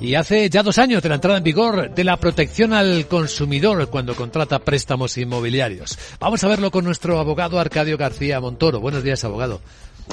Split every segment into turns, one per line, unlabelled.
Y hace ya dos años de la entrada en vigor de la protección al consumidor cuando contrata préstamos inmobiliarios. Vamos a verlo con nuestro abogado Arcadio García Montoro. Buenos días, abogado.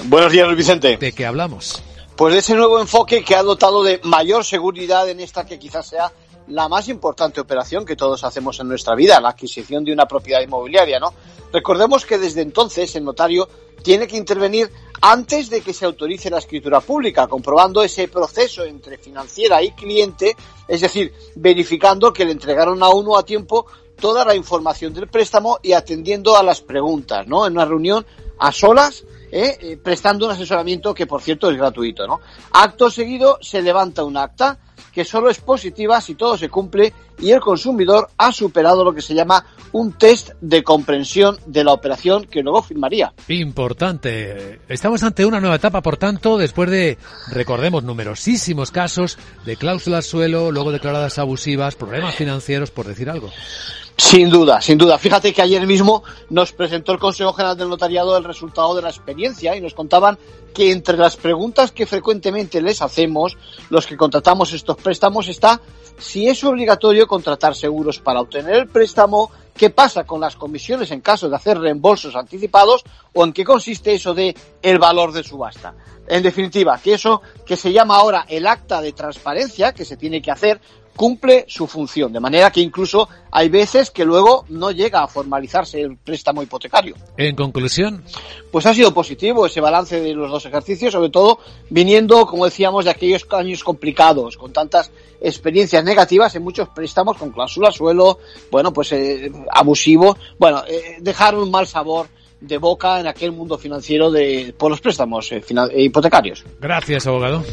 Buenos días, Luis Vicente.
¿De qué hablamos?
Pues de ese nuevo enfoque que ha dotado de mayor seguridad en esta que quizás sea la más importante operación que todos hacemos en nuestra vida, la adquisición de una propiedad inmobiliaria, ¿no? Recordemos que desde entonces el notario tiene que intervenir antes de que se autorice la escritura pública, comprobando ese proceso entre financiera y cliente, es decir, verificando que le entregaron a uno a tiempo toda la información del préstamo y atendiendo a las preguntas, ¿no? En una reunión a solas, ¿eh? Eh, prestando un asesoramiento que, por cierto, es gratuito, ¿no? Acto seguido se levanta un acta que solo es positiva si todo se cumple y el consumidor ha superado lo que se llama un test de comprensión de la operación que luego firmaría.
Importante. Estamos ante una nueva etapa, por tanto, después de, recordemos, numerosísimos casos de cláusulas suelo, luego declaradas abusivas, problemas financieros, por decir algo.
Sin duda, sin duda. Fíjate que ayer mismo nos presentó el Consejo General del Notariado el resultado de la experiencia y nos contaban que entre las preguntas que frecuentemente les hacemos, los que contratamos estos préstamos, está si es obligatorio contratar seguros para obtener el préstamo, qué pasa con las comisiones en caso de hacer reembolsos anticipados o en qué consiste eso de el valor de subasta. En definitiva, que eso que se llama ahora el acta de transparencia que se tiene que hacer cumple su función, de manera que incluso hay veces que luego no llega a formalizarse el préstamo hipotecario.
En conclusión,
pues ha sido positivo ese balance de los dos ejercicios, sobre todo viniendo, como decíamos, de aquellos años complicados, con tantas experiencias negativas en muchos préstamos con cláusula suelo, bueno, pues eh, abusivo, bueno, eh, dejar un mal sabor de boca en aquel mundo financiero de por los préstamos eh, hipotecarios.
Gracias, abogado.